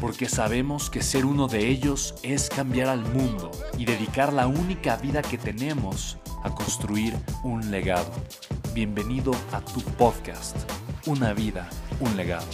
porque sabemos que ser uno de ellos es cambiar al mundo y dedicar la única vida que tenemos a construir un legado. Bienvenido a tu podcast, Una vida, un legado.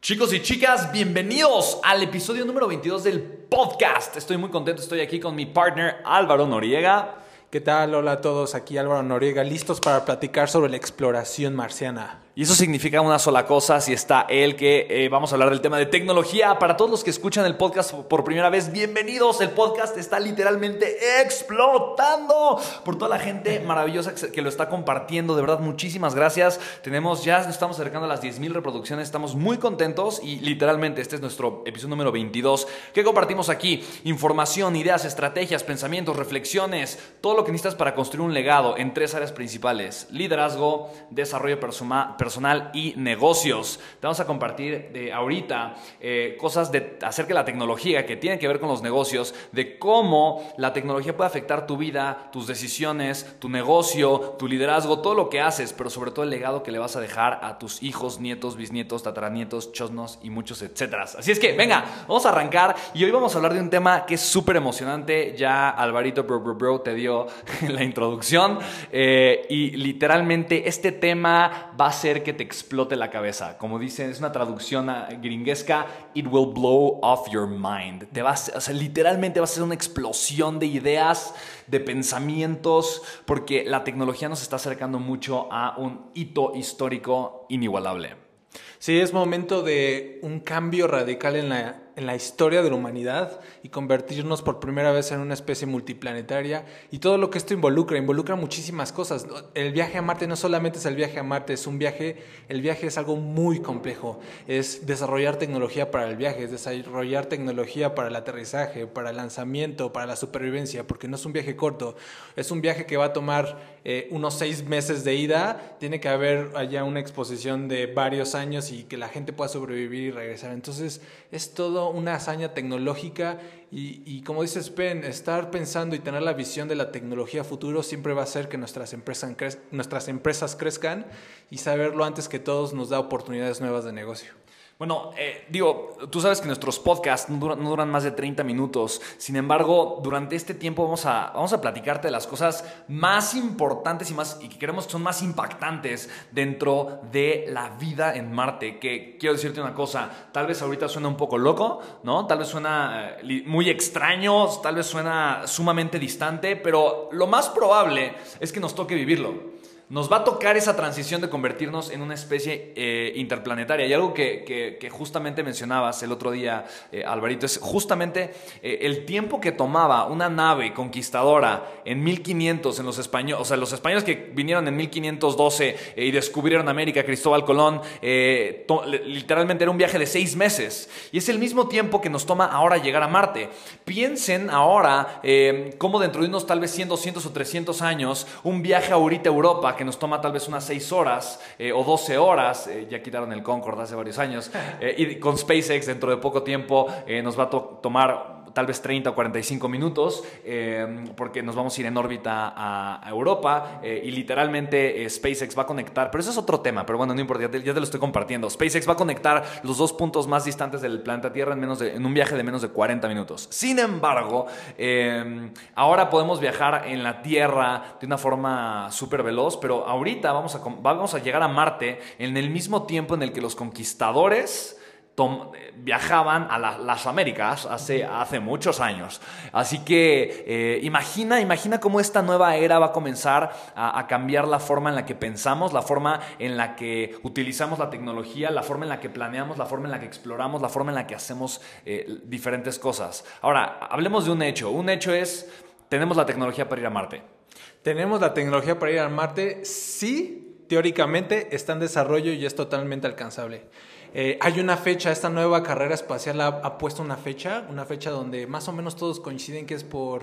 Chicos y chicas, bienvenidos al episodio número 22 del podcast. Estoy muy contento, estoy aquí con mi partner Álvaro Noriega. ¿Qué tal? Hola a todos, aquí Álvaro Noriega, listos para platicar sobre la exploración marciana. Y eso significa una sola cosa, si está él, que eh, vamos a hablar del tema de tecnología. Para todos los que escuchan el podcast por primera vez, bienvenidos. El podcast está literalmente explotando por toda la gente maravillosa que lo está compartiendo. De verdad, muchísimas gracias. Tenemos, ya nos estamos acercando a las 10.000 reproducciones, estamos muy contentos y literalmente este es nuestro episodio número 22 que compartimos aquí. Información, ideas, estrategias, pensamientos, reflexiones, todo lo que necesitas para construir un legado en tres áreas principales. Liderazgo, desarrollo personal personal y negocios. Te vamos a compartir de ahorita eh, cosas de, acerca de la tecnología que tienen que ver con los negocios, de cómo la tecnología puede afectar tu vida, tus decisiones, tu negocio, tu liderazgo, todo lo que haces, pero sobre todo el legado que le vas a dejar a tus hijos, nietos, bisnietos, tataranietos, chosnos y muchos etcétera. Así es que, venga, vamos a arrancar y hoy vamos a hablar de un tema que es súper emocionante. Ya Alvarito Bro, Bro, Bro te dio la introducción eh, y literalmente este tema va a ser que te explote la cabeza. Como dicen, es una traducción gringuesca, it will blow off your mind. Te vas, literalmente va a ser una explosión de ideas, de pensamientos, porque la tecnología nos está acercando mucho a un hito histórico inigualable. Sí, es momento de un cambio radical en la en la historia de la humanidad y convertirnos por primera vez en una especie multiplanetaria y todo lo que esto involucra, involucra muchísimas cosas. El viaje a Marte no solamente es el viaje a Marte, es un viaje, el viaje es algo muy complejo, es desarrollar tecnología para el viaje, es desarrollar tecnología para el aterrizaje, para el lanzamiento, para la supervivencia, porque no es un viaje corto, es un viaje que va a tomar eh, unos seis meses de ida, tiene que haber allá una exposición de varios años y que la gente pueda sobrevivir y regresar. Entonces es todo una hazaña tecnológica y, como dices Ben, estar pensando y tener la visión de la tecnología futuro siempre va a hacer que nuestras empresas, nuestras empresas crezcan y saberlo antes que todos nos da oportunidades nuevas de negocio. Bueno, eh, digo, tú sabes que nuestros podcasts no duran, más de 30 minutos. Sin embargo, durante este tiempo vamos a, vamos a platicarte de las cosas más importantes y, más, y que creemos que son más impactantes dentro de la vida en Marte. Que quiero decirte una cosa, tal vez ahorita suena un poco loco, ¿no? Tal vez suena eh, muy extraño, tal vez suena sumamente distante, pero lo más probable es que nos toque vivirlo nos va a tocar esa transición de convertirnos en una especie eh, interplanetaria. Y algo que, justamente mencionabas el otro día, eh, Alvarito, es justamente eh, el tiempo que tomaba una nave conquistadora en 1500 en los españoles, o sea, los españoles que vinieron en 1512 y descubrieron América, Cristóbal Colón, literalmente era un viaje de seis meses. Y es el mismo tiempo que nos toma ahora llegar a Marte. Piensen ahora cómo dentro de unos tal vez 100, 200 o 300 años, un viaje ahorita a Europa, que nos toma tal vez unas 6 horas eh, o 12 horas, eh, ya quitaron el Concorde hace varios años, eh, y con SpaceX dentro de poco tiempo nos va a tomar tal vez 30 o 45 minutos, eh, porque nos vamos a ir en órbita a, Europa eh, y literalmente SpaceX va a conectar, pero eso es otro tema, pero bueno, no importa, ya te, ya te, lo estoy compartiendo. SpaceX va a conectar los dos puntos más distantes del planeta Tierra en, menos de, en un viaje de menos de 40 minutos. Sin embargo, ahora podemos viajar en la Tierra de una forma súper veloz, pero ahorita vamos a, vamos a llegar a Marte en el mismo tiempo en el que los conquistadores viajaban a las Américas hace, hace muchos años. Así que eh, imagina, imagina cómo esta nueva era va a comenzar a, cambiar la forma en la que pensamos, la forma en la que utilizamos la tecnología, la forma en la que planeamos, la forma en la que exploramos, la forma en la que hacemos eh, diferentes cosas. Ahora, hablemos de un hecho. Un hecho es, tenemos la tecnología para ir a Marte. Tenemos la tecnología para ir a Marte, sí, teóricamente está en desarrollo y es totalmente alcanzable. Eh, hay una fecha, esta nueva carrera espacial ha, puesto una fecha, una fecha donde más o menos todos coinciden que es por,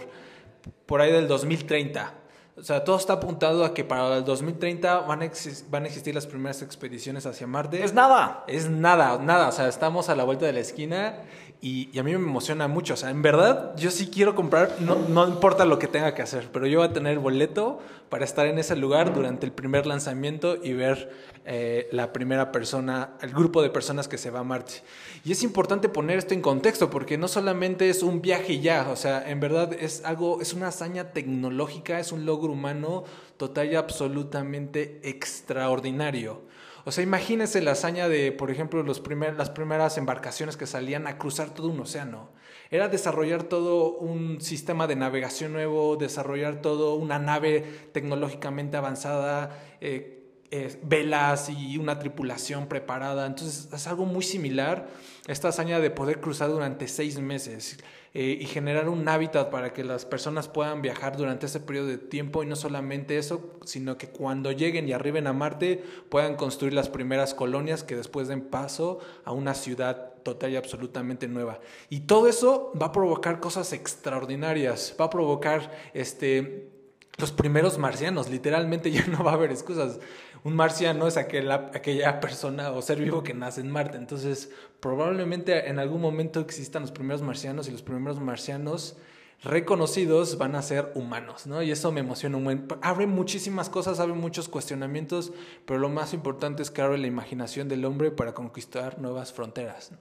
por ahí del 2030. O sea, todo está apuntado a que para el 2030 van a, van a existir las primeras expediciones hacia Marte. Es nada. Es nada, nada. O sea, estamos a la vuelta de la esquina y, a mí me emociona mucho. O sea, en verdad, yo sí quiero comprar, no, no importa lo que tenga que hacer, pero yo voy a tener boleto para estar en ese lugar durante el primer lanzamiento y ver eh, la primera persona, el grupo de personas que se va a Marte. Y es importante poner esto en contexto porque no solamente es un viaje ya, o sea, en verdad es algo, es una hazaña tecnológica, es un logro humano total y absolutamente extraordinario. O sea, imagínense la hazaña de, por ejemplo, los primer, las primeras embarcaciones que salían a cruzar todo un océano. Era desarrollar todo un sistema de navegación nuevo, desarrollar todo una nave tecnológicamente avanzada, eh, eh, velas y una tripulación preparada. Entonces es algo muy similar esta hazaña de poder cruzar durante seis meses. Eh, y generar un hábitat para que las personas puedan viajar durante ese periodo de tiempo y no solamente eso, sino que cuando lleguen y arriben a Marte puedan construir las primeras colonias que después den paso a una ciudad total y absolutamente nueva. Y todo eso va a provocar cosas extraordinarias, va a provocar este los primeros marcianos, literalmente ya no va a haber excusas. Un marciano es aquella persona o ser vivo que nace en Marte. Entonces, probablemente en algún momento existan los primeros marcianos y los primeros marcianos reconocidos van a ser humanos, ¿no? Y eso me emociona un buen. Abre muchísimas cosas, abre muchos cuestionamientos, pero lo más importante es que abre la imaginación del hombre para conquistar nuevas fronteras.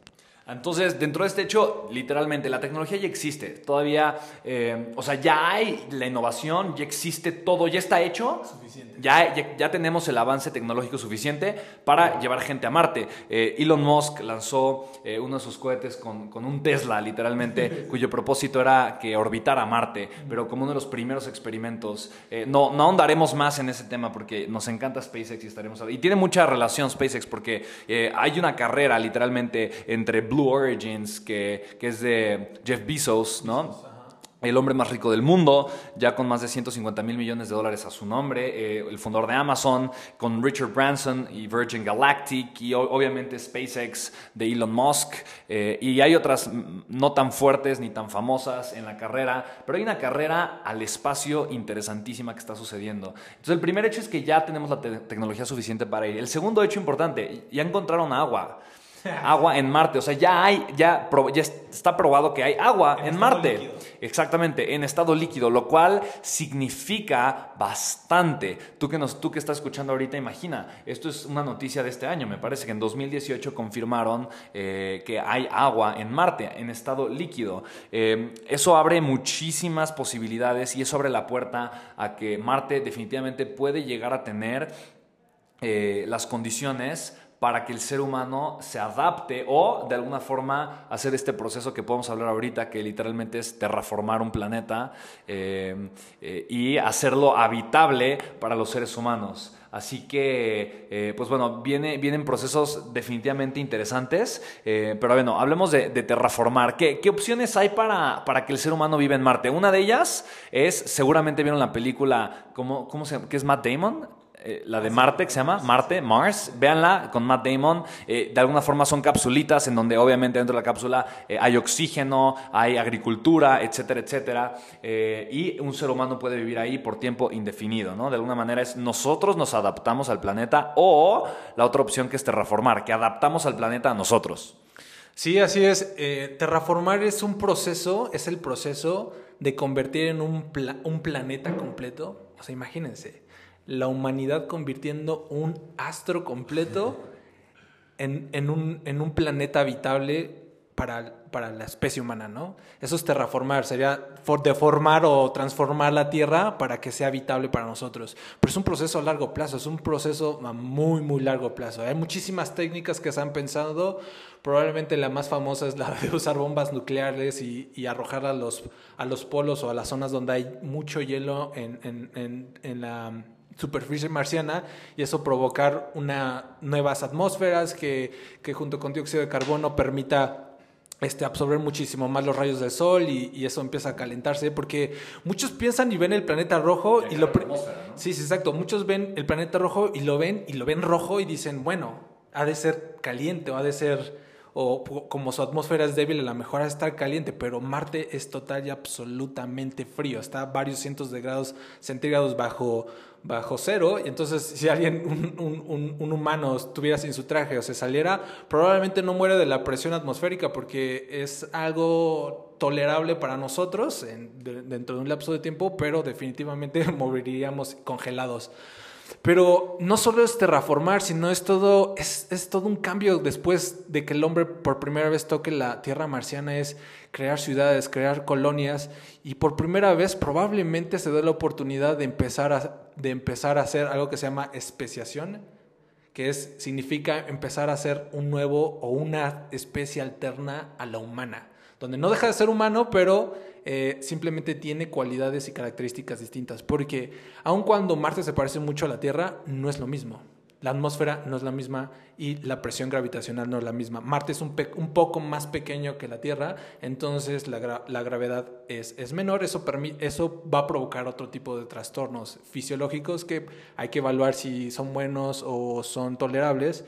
Entonces, dentro de este hecho, literalmente, la tecnología ya existe. Todavía, eh, o sea, ya hay la innovación, ya existe todo, ya está hecho. Ya, ya, tenemos el avance tecnológico suficiente para llevar gente a Marte. Eh, Elon Musk lanzó eh, uno de sus cohetes con, con un Tesla, literalmente, cuyo propósito era que orbitara Marte, pero como uno de los primeros experimentos. no, no ahondaremos más en ese tema porque nos encanta SpaceX y estaremos... Y tiene mucha relación SpaceX porque hay una carrera, literalmente, entre Blue Origins, que, que es de Jeff Bezos, ¿no? el hombre más rico del mundo, ya con más de 150 mil millones de dólares a su nombre, eh, el fundador de Amazon, con Richard Branson y Virgin Galactic, y obviamente SpaceX de Elon Musk, eh, y hay otras no tan fuertes ni tan famosas en la carrera, pero hay una carrera al espacio interesantísima que está sucediendo. Entonces el primer hecho es que ya tenemos la tecnología suficiente para ir. El segundo hecho importante, ya encontraron agua. agua en Marte. O sea, ya hay, ya, ya está probado que hay agua en, Marte. Exactamente, en estado líquido, lo cual significa bastante. Tú que, nos, tú que estás escuchando ahorita, imagina, esto es una noticia de este año. Me parece que en 2018 confirmaron eh, que hay agua en Marte, en estado líquido. Eh, eso abre muchísimas posibilidades y eso abre la puerta a que Marte definitivamente puede llegar a tener eh, las condiciones para que el ser humano se adapte o de alguna forma hacer este proceso que podemos hablar ahorita, que literalmente es terraformar un planeta eh, eh, y hacerlo habitable para los seres humanos. Así que, eh, pues bueno, viene, vienen procesos definitivamente interesantes, pero bueno, hablemos de, terraformar. ¿Qué, ¿Qué, opciones hay para, para que el ser humano viva en Marte? Una de ellas es, seguramente vieron la película, ¿cómo, cómo se llama? ¿Qué es Matt Damon? Eh, la de Marte, que se llama Marte, Mars. Véanla con Matt Damon. Eh, de alguna forma son capsulitas en donde obviamente dentro de la cápsula eh, hay oxígeno, hay agricultura, etcétera, etcétera. y un ser humano puede vivir ahí por tiempo indefinido, ¿no? De alguna manera es nosotros nos adaptamos al planeta o la otra opción que es terraformar, que adaptamos al planeta a nosotros. Sí, así es. Terraformar es un proceso, es el proceso de convertir en un, un planeta completo. O sea, imagínense, la humanidad convirtiendo un astro completo en, un, en un planeta habitable para, para, la especie humana, ¿no? Eso es terraformar, sería deformar o transformar la Tierra para que sea habitable para nosotros. Pero es un proceso a largo plazo, es un proceso a muy, muy largo plazo. Hay muchísimas técnicas que se han pensado, probablemente la más famosa es la de usar bombas nucleares y, y arrojar a los, a los polos o a las zonas donde hay mucho hielo en, en, en la superficie marciana y eso provocar una, nuevas atmósferas que, que junto con dióxido de carbono permita este, absorber muchísimo más los rayos del sol y, eso empieza a calentarse porque muchos piensan y ven el planeta rojo y, lo... Sí, sí, exacto. Muchos ven el planeta rojo y lo ven y lo ven rojo y dicen, bueno, ha de ser caliente o ha de ser o como su atmósfera es débil, a lo mejor a estar caliente, pero Marte es total y absolutamente frío, está a varios cientos de grados centígrados bajo, bajo cero, y entonces si alguien, un, un, humano estuviera sin su traje o se saliera, probablemente no muere de la presión atmosférica porque es algo tolerable para nosotros dentro de un lapso de tiempo, pero definitivamente moriríamos congelados. Pero no solo es terraformar, sino es todo, es, es, todo un cambio después de que el hombre por primera vez toque la tierra marciana, es crear ciudades, crear colonias, y por primera vez probablemente se dé la oportunidad de empezar a, de empezar a hacer algo que se llama especiación, que es, significa empezar a hacer un nuevo o una especie alterna a la humana, donde no deja de ser humano, pero eh, simplemente tiene cualidades y características distintas, porque aun cuando Marte se parece mucho a la Tierra, no es lo mismo. La atmósfera no es la misma y la presión gravitacional no es la misma. Marte es un, poco más pequeño que la Tierra, entonces la, la gravedad es, es menor. Eso, eso va a provocar otro tipo de trastornos fisiológicos que hay que evaluar si son buenos o son tolerables.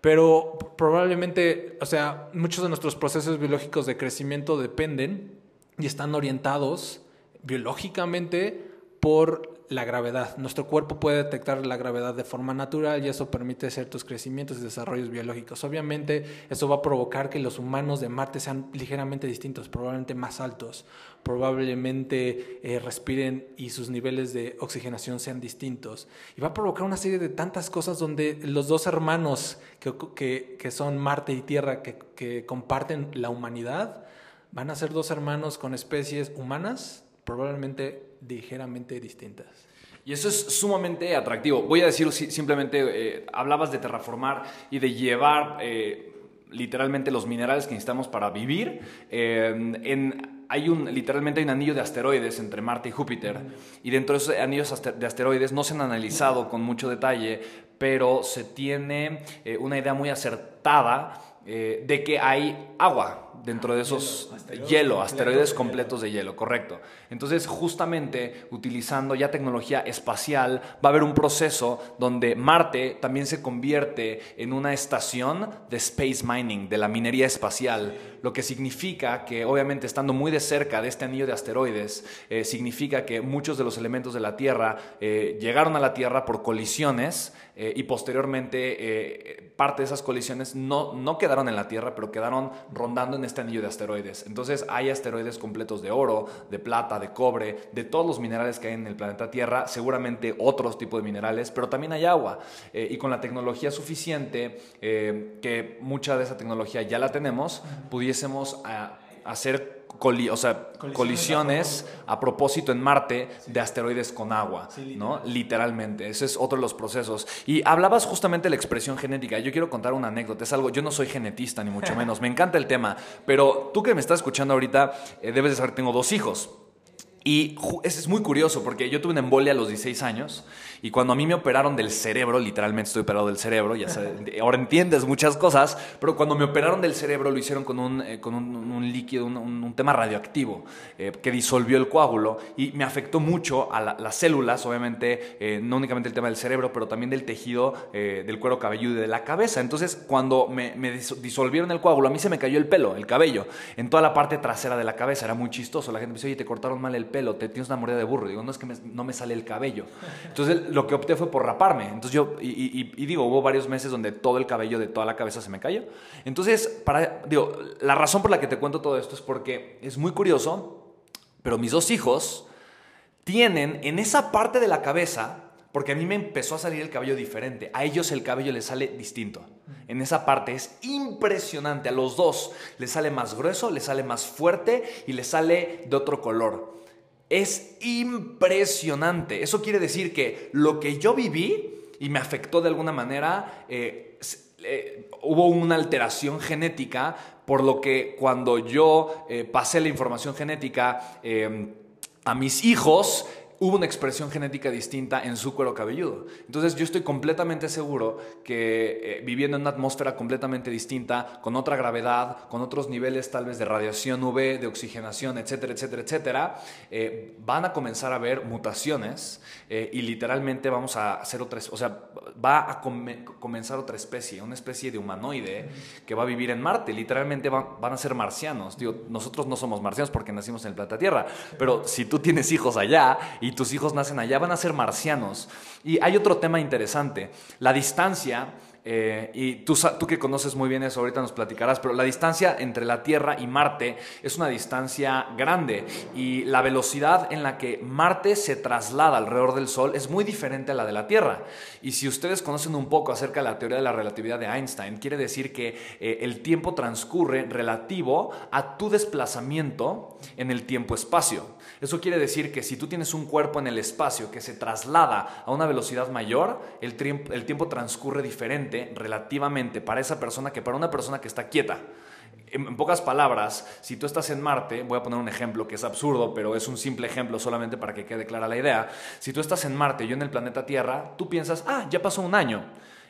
Pero probablemente, o sea, muchos de nuestros procesos biológicos de crecimiento dependen y están orientados biológicamente por la gravedad. Nuestro cuerpo puede detectar la gravedad de forma natural y eso permite ciertos crecimientos y desarrollos biológicos. Obviamente eso va a provocar que los humanos de Marte sean ligeramente distintos, probablemente más altos, probablemente eh, respiren y sus niveles de oxigenación sean distintos. Y va a provocar una serie de tantas cosas donde los dos hermanos que, que, son Marte y Tierra, que, que comparten la humanidad, van a ser dos hermanos con especies humanas, probablemente ligeramente distintas. Y eso es sumamente atractivo. Voy a decir simplemente, eh, hablabas de terraformar y de llevar eh, literalmente los minerales que necesitamos para vivir. Eh, hay un, literalmente un anillo de asteroides entre Marte y Júpiter. Y dentro de esos anillos de asteroides no se han analizado con mucho detalle, pero se tiene una idea muy acertada de que hay agua dentro de esos hielo, asteroides completos de hielo, correcto. Entonces, justamente utilizando ya tecnología espacial, va a haber un proceso donde Marte también se convierte en una estación de space mining, de la minería espacial, lo que significa que obviamente estando muy de cerca de este anillo de asteroides, eh, significa que muchos de los elementos de la Tierra eh, llegaron a la Tierra por colisiones eh, y posteriormente parte de esas colisiones no, no quedaron en la Tierra, pero quedaron rondando en este anillo de asteroides. Entonces hay asteroides completos de oro, de plata, de cobre, de todos los minerales que hay en el planeta Tierra, seguramente otros tipos de minerales, pero también hay agua. Eh, y con la tecnología suficiente, eh, que mucha de esa tecnología ya la tenemos, pudiésemos ah, hacer o sea, colisiones, a propósito en Marte de asteroides con agua, ¿no? Literalmente, ese es otro de los procesos. Y hablabas justamente de la expresión genética. Yo quiero contar una anécdota, es algo, yo no soy genetista ni mucho menos, me encanta el tema, pero tú que me estás escuchando ahorita, eh, debes de saber, tengo dos hijos. Y es muy curioso porque yo tuve una embolia a los 16 años y cuando a mí me operaron del cerebro, literalmente estoy operado del cerebro, ya sabes, ahora entiendes muchas cosas, pero cuando me operaron del cerebro lo hicieron con un, eh, con un, líquido, un, tema radioactivo eh, que disolvió el coágulo y me afectó mucho a las células, obviamente, eh, no únicamente el tema del cerebro, pero también del tejido del cuero cabelludo y de la cabeza. Entonces, cuando me, me disolvieron el coágulo, a mí se me cayó el pelo, el cabello, en toda la parte trasera de la cabeza. Era muy chistoso. La gente me dice, oye, te cortaron mal el pelo pelo, te tienes una mordida de burro. Digo, no es que no me sale el cabello. Entonces lo que opté fue por raparme. Entonces yo, y, digo, hubo varios meses donde todo el cabello de toda la cabeza se me cayó. Entonces, para, digo, la razón por la que te cuento todo esto es porque es muy curioso, pero mis dos hijos tienen en esa parte de la cabeza porque a mí me empezó a salir el cabello diferente. A ellos el cabello les sale distinto. En esa parte es impresionante. A los dos les sale más grueso, les sale más fuerte y les sale de otro color. Es impresionante. Eso quiere decir que lo que yo viví y me afectó de alguna manera, eh, eh, hubo una alteración genética, por lo que cuando yo eh, pasé la información genética a mis hijos, hubo una expresión genética distinta en su cuero cabelludo. Entonces yo estoy completamente seguro que eh, viviendo en una atmósfera completamente distinta, con otra gravedad, con otros niveles tal vez de radiación UV, de oxigenación, etcétera, etcétera, etcétera, eh, van a comenzar a haber mutaciones eh, y literalmente vamos a hacer otra, o sea, va a comenzar otra especie, una especie de humanoide que va a vivir en Marte. Literalmente van, van a ser marcianos. Digo, nosotros no somos marcianos porque nacimos en el planeta Tierra, pero si tú tienes hijos allá y tus hijos nacen allá, van a ser marcianos. Y hay otro tema interesante, la distancia eh, y tú, tú que conoces muy bien eso, ahorita nos platicarás, pero la distancia entre la Tierra y Marte es una distancia grande y la velocidad en la que Marte se traslada alrededor del Sol es muy diferente a la de la Tierra. Y si ustedes conocen un poco acerca de la teoría de la relatividad de Einstein, quiere decir que eh, el tiempo transcurre relativo a tu desplazamiento en el tiempo-espacio. Eso quiere decir que si tú tienes un cuerpo en el espacio que se traslada a una velocidad mayor, el, tiempo transcurre diferente relativamente para esa persona que para una persona que está quieta. En, pocas palabras, si tú estás en Marte, voy a poner un ejemplo que es absurdo, pero es un simple ejemplo solamente para que quede clara la idea. Si tú estás en Marte y yo en el planeta Tierra, tú piensas, ah, ya pasó un año.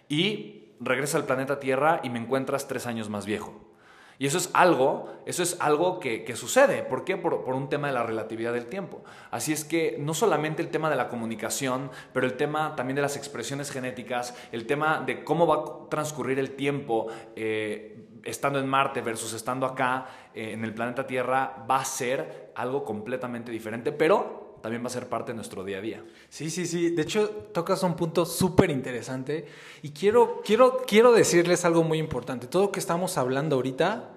Y regresa al planeta Tierra y me encuentras tres años más viejo. Y eso es algo, eso es algo que, sucede. ¿Por qué? Por, un tema de la relatividad del tiempo. Así es que no solamente el tema de la comunicación, pero el tema también de las expresiones genéticas, el tema de cómo va a transcurrir el tiempo eh, estando en Marte versus estando acá eh, en el planeta Tierra, va a ser algo completamente diferente, pero también va a ser parte de nuestro día a día. Sí, sí, sí. De hecho, tocas un punto súper interesante y quiero, quiero, quiero decirles algo muy importante. Todo lo que estamos hablando ahorita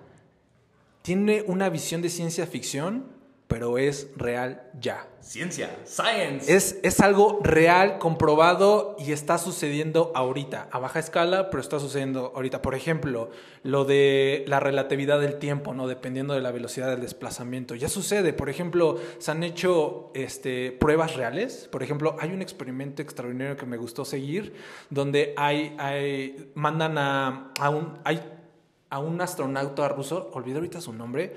tiene una visión de ciencia ficción pero es real ya. Ciencia, science. Es, es algo real, comprobado y está sucediendo ahorita, a baja escala, pero está sucediendo ahorita. Por ejemplo, lo de la relatividad del tiempo, ¿no? Dependiendo de la velocidad del desplazamiento. Ya sucede, por ejemplo, se han hecho este, pruebas reales. Por ejemplo, hay un experimento extraordinario que me gustó seguir, donde hay, hay mandan a, a un... Hay, a un astronauta ruso, olvidé ahorita su nombre,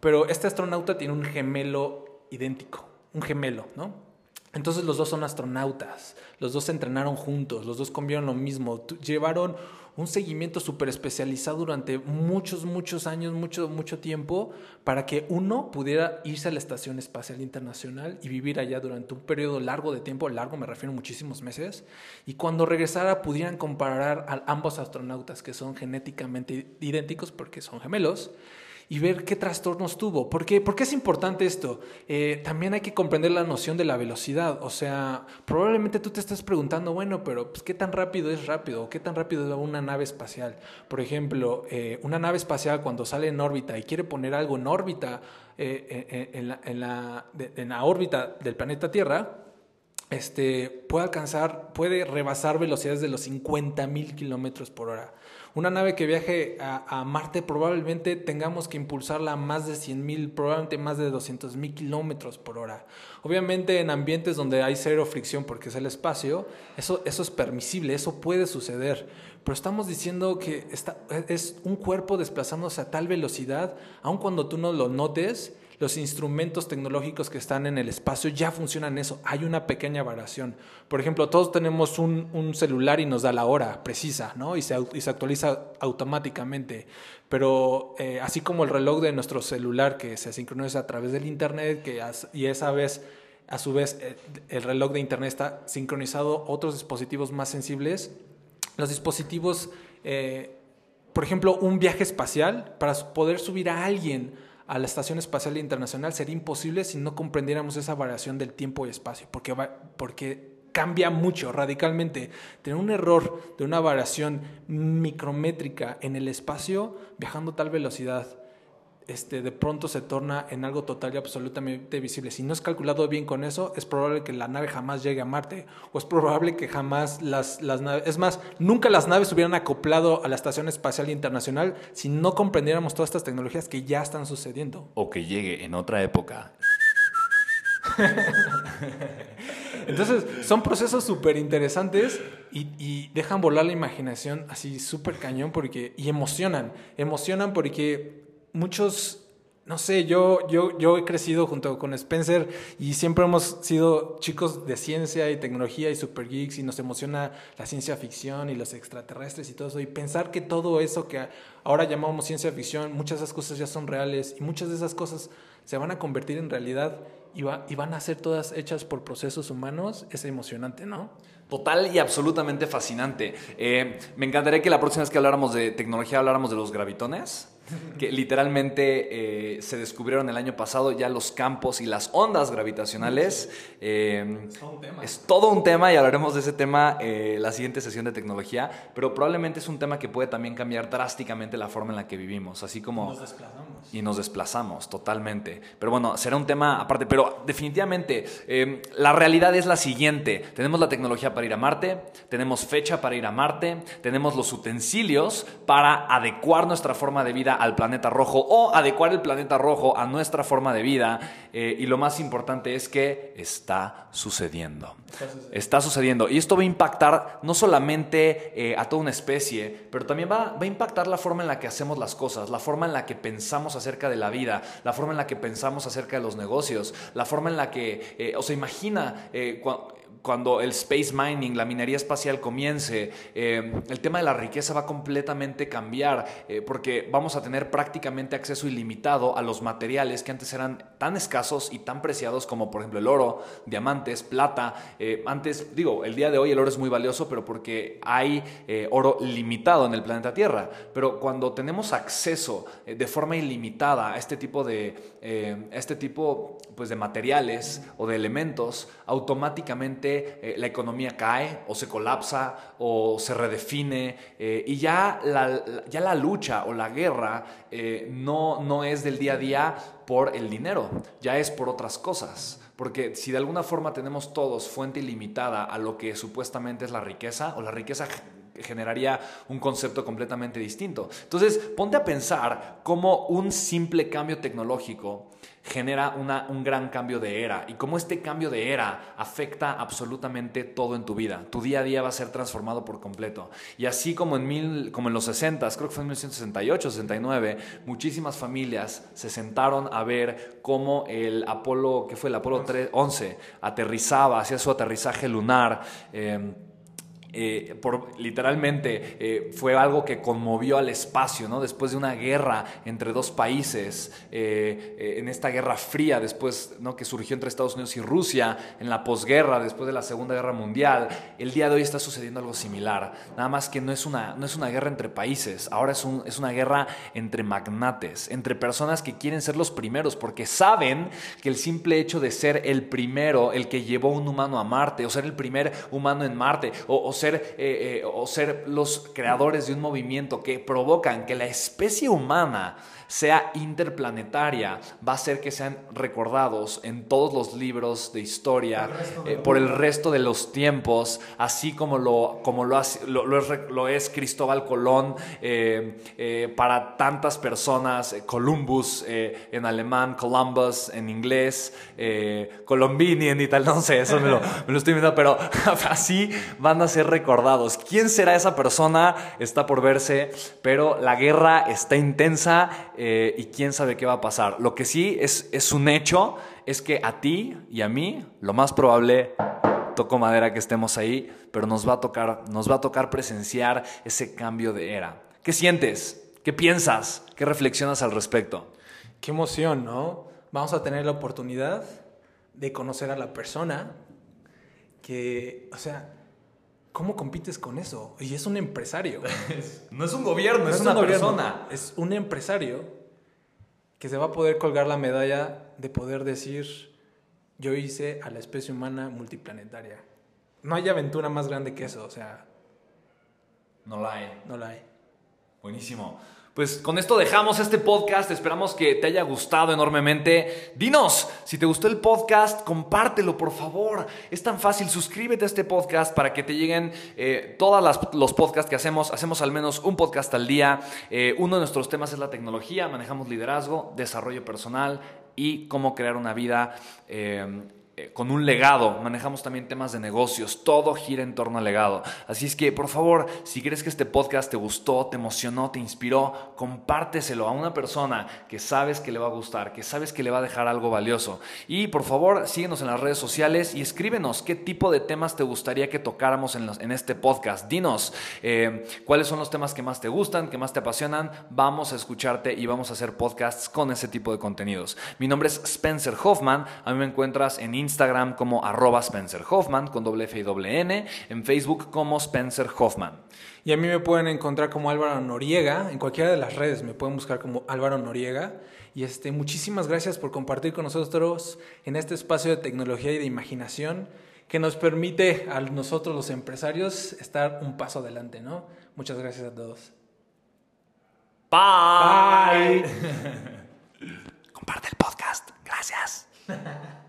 pero este astronauta tiene un gemelo idéntico, un gemelo, ¿no? Entonces los dos son astronautas, los dos se entrenaron juntos, los dos comieron lo mismo, llevaron un seguimiento súper especializado durante muchos, muchos años, mucho, mucho tiempo, para que uno pudiera irse a la Estación Espacial Internacional y vivir allá durante un periodo largo de tiempo, largo me refiero a muchísimos meses, y cuando regresara pudieran comparar a ambos astronautas que son genéticamente idénticos porque son gemelos, y ver qué trastornos tuvo. ¿Por qué, ¿Por qué es importante esto? Eh, también hay que comprender la noción de la velocidad. O sea, probablemente tú te estás preguntando, bueno, pero pues, ¿qué tan rápido es rápido? ¿Qué tan rápido es una nave espacial? Por ejemplo, eh, una nave espacial cuando sale en órbita y quiere poner algo en órbita, eh, en, la, en, la, en la órbita del planeta Tierra, este, puede alcanzar, puede rebasar velocidades de los 50 mil kilómetros por hora. Una nave que viaje a, Marte probablemente tengamos que impulsarla a más de 100 mil, probablemente más de 200 mil kilómetros por hora. Obviamente en ambientes donde hay cero fricción porque es el espacio, eso, eso es permisible, eso puede suceder. Pero estamos diciendo que está, es un cuerpo desplazándose a tal velocidad, aun cuando tú no lo notes, los instrumentos tecnológicos que están en el espacio ya funcionan eso. Hay una pequeña variación. Por ejemplo, todos tenemos un, celular y nos da la hora precisa, ¿no? Y se, actualiza automáticamente. Pero eh, así como el reloj de nuestro celular que se sincroniza a través del Internet que y esa vez a su vez eh, el reloj de internet está sincronizado otros dispositivos más sensibles. Los dispositivos, eh, por ejemplo, un viaje espacial para poder subir a alguien a la Estación Espacial Internacional sería imposible si no comprendiéramos esa variación del tiempo y espacio, porque, va, porque cambia mucho, radicalmente. Tener un error de una variación micrométrica en el espacio viajando a tal velocidad este, de pronto se torna en algo total y absolutamente visible. Si no es calculado bien con eso, es probable que la nave jamás llegue a Marte, o es probable que jamás las, las naves, es más, nunca las naves hubieran acoplado a la Estación Espacial Internacional si no comprendiéramos todas estas tecnologías que ya están sucediendo. O que llegue en otra época. Entonces, son procesos súper interesantes y, y, dejan volar la imaginación así súper cañón porque, y emocionan, emocionan porque muchos, no sé, yo, yo, yo he crecido junto con Spencer y siempre hemos sido chicos de ciencia y tecnología y super geeks y nos emociona la ciencia ficción y los extraterrestres y todo eso. Y pensar que todo eso que ahora llamamos ciencia ficción, muchas de esas cosas ya son reales y muchas de esas cosas se van a convertir en realidad y, va, y van a ser todas hechas por procesos humanos, es emocionante, ¿no? Total y absolutamente fascinante. Eh, me encantaría que la próxima vez que habláramos de tecnología habláramos de los gravitones que literalmente eh, se descubrieron el año pasado ya los campos y las ondas gravitacionales. Eh, es, todo un tema y hablaremos de ese tema eh, la siguiente sesión de tecnología, pero probablemente es un tema que puede también cambiar drásticamente la forma en la que vivimos, así como... Nos desplazamos. Y nos desplazamos, totalmente. Pero bueno, será un tema aparte, pero definitivamente la realidad es la siguiente. Tenemos la tecnología para ir a Marte, tenemos fecha para ir a Marte, tenemos los utensilios para adecuar nuestra forma de vida al planeta rojo o adecuar el planeta rojo a nuestra forma de vida. Eh, y lo más importante es que está sucediendo. Está sucediendo. Y esto va a impactar no solamente eh, a toda una especie, pero también va, va, a impactar la forma en la que hacemos las cosas, la forma en la que pensamos acerca de la vida, la forma en la que pensamos acerca de los negocios, la forma en la que, eh, o sea, imagina cuando el space mining, la minería espacial comience, eh, el tema de la riqueza va a completamente cambiar eh, porque vamos a tener prácticamente acceso ilimitado a los materiales que antes eran tan escasos y tan preciados como por ejemplo el oro, diamantes, plata. Eh, antes, digo, el día de hoy el oro es muy valioso, pero porque hay oro limitado en el planeta Tierra. Pero cuando tenemos acceso de forma ilimitada a este tipo de, este tipo, pues, de materiales o de elementos, automáticamente eh, la economía cae o se colapsa o se redefine eh, y ya la, ya la lucha o la guerra eh, no, no es del día a día por el dinero, ya es por otras cosas. Porque si de alguna forma tenemos todos fuente ilimitada a lo que supuestamente es la riqueza, o la riqueza generaría un concepto completamente distinto. Entonces, ponte a pensar cómo un simple cambio tecnológico genera una, un gran cambio de era y cómo este cambio de era afecta absolutamente todo en tu vida. Tu día a día va a ser transformado por completo. Y así como en, mil, como en los 60, creo que fue en 1968, 69, muchísimas familias se sentaron a ver cómo el Apolo, que fue el Apolo 11, aterrizaba, hacía su aterrizaje lunar. Eh, eh, por, literalmente eh, fue algo que conmovió al espacio, ¿no? Después de una guerra entre dos países, eh, en esta guerra fría, después que surgió entre Estados Unidos y Rusia, en la posguerra, después de la Segunda Guerra Mundial, el día de hoy está sucediendo algo similar. Nada más que no es una, no es una guerra entre países, ahora es, un, es una guerra entre magnates, entre personas que quieren ser los primeros, porque saben que el simple hecho de ser el primero, el que llevó un humano a Marte, o ser el primer humano en Marte, o, o ser, eh, eh, o ser los creadores de un movimiento que provocan que la especie humana sea interplanetaria, va a ser que sean recordados en todos los libros de historia eh, por el resto de los tiempos, así como lo, como lo, lo, es, Cristóbal Colón para tantas personas, Columbus en alemán, Columbus en inglés, Colombini en italiano, no sé, eso me lo, me lo estoy viendo, pero así van a ser recordados. ¿Quién será esa persona? Está por verse, pero la guerra está intensa eh, y quién sabe qué va a pasar. Lo que sí es, un hecho es que a ti y a mí, lo más probable, toco madera que estemos ahí, pero nos va a tocar, nos va a tocar presenciar ese cambio de era. ¿Qué sientes? ¿Qué piensas? ¿Qué reflexionas al respecto? Qué emoción, ¿no? Vamos a tener la oportunidad de conocer a la persona que, o sea, ¿Cómo compites con eso? Y es un empresario. no es un gobierno, es, una persona. Es un empresario que se va a poder colgar la medalla de poder decir, yo hice a la especie humana multiplanetaria. No hay aventura más grande que eso, o sea, No la hay. no la hay. Buenísimo. Pues con esto dejamos este podcast. Esperamos que te haya gustado enormemente. Dinos, si te gustó el podcast, compártelo, por favor. Es tan fácil. Suscríbete a este podcast para que te lleguen eh, todos los podcasts que hacemos. Hacemos al menos un podcast al día. Eh, uno de nuestros temas es la tecnología. Manejamos liderazgo, desarrollo personal y cómo crear una vida. eh, con un legado, manejamos también temas de negocios, todo gira en torno al legado. Así es que, por favor, si crees que este podcast te gustó, te emocionó, te inspiró, compárteselo a una persona que sabes que le va a gustar, que sabes que le va a dejar algo valioso. Y por favor, síguenos en las redes sociales y escríbenos qué tipo de temas te gustaría que tocáramos en, los- este podcast. Dinos eh, cuáles son los temas que más te gustan, que más te apasionan. Vamos a escucharte y vamos a hacer podcasts con ese tipo de contenidos. Mi nombre es Spencer Hoffman. A mí me encuentras en Instagram como arroba Spencer Hoffman con doble F y doble N. En Facebook como Spencer Hoffman. Y a mí me pueden encontrar como Álvaro Noriega, en cualquiera de las redes me pueden buscar como Álvaro Noriega. Y este, muchísimas gracias por compartir con nosotros en este espacio de tecnología y de imaginación que nos permite a nosotros los empresarios estar un paso adelante, ¿no? Muchas gracias a todos. Bye. Comparte el podcast. Gracias.